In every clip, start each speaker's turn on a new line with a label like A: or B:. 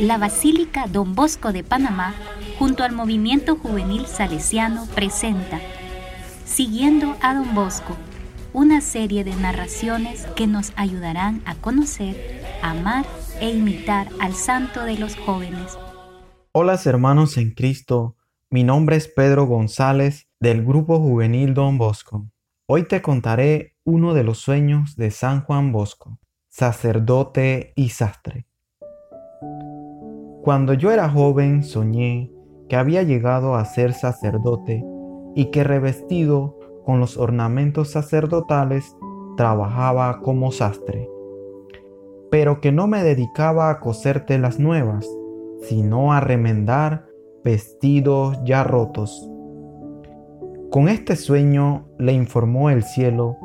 A: La Basílica Don Bosco de Panamá, junto al movimiento juvenil salesiano, presenta Siguiendo a Don Bosco, una serie de narraciones que nos ayudarán a conocer, amar e imitar al santo de los jóvenes.
B: Hola hermanos en Cristo, mi nombre es Pedro González del Grupo Juvenil Don Bosco. Hoy te contaré uno de los sueños de San Juan Bosco, sacerdote y sastre. Cuando yo era joven soñé que había llegado a ser sacerdote y que revestido con los ornamentos sacerdotales trabajaba como sastre, pero que no me dedicaba a coser telas nuevas, sino a remendar vestidos ya rotos. Con este sueño le informó el cielo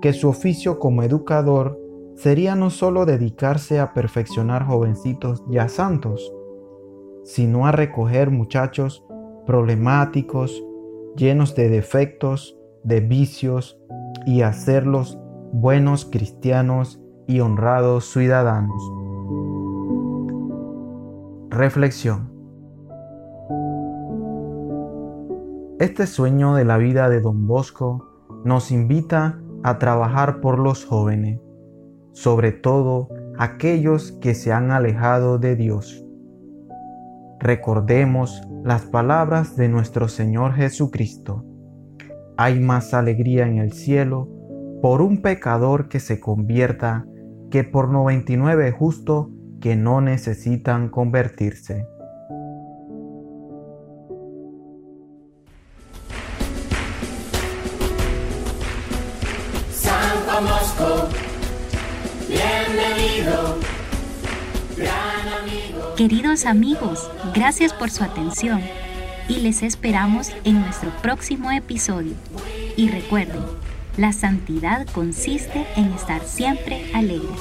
B: que su oficio como educador sería no solo dedicarse a perfeccionar jovencitos ya santos, sino a recoger muchachos problemáticos, llenos de defectos, de vicios, y hacerlos buenos cristianos y honrados ciudadanos. Reflexión. Este sueño de la vida de Don Bosco nos invita a trabajar por los jóvenes, sobre todo aquellos que se han alejado de Dios. Recordemos las palabras de nuestro Señor Jesucristo. Hay más alegría en el cielo por un pecador que se convierta que por 99 justos que no necesitan convertirse.
A: Queridos amigos, gracias por su atención y les esperamos en nuestro próximo episodio. Y recuerden, la santidad consiste en estar siempre alegres.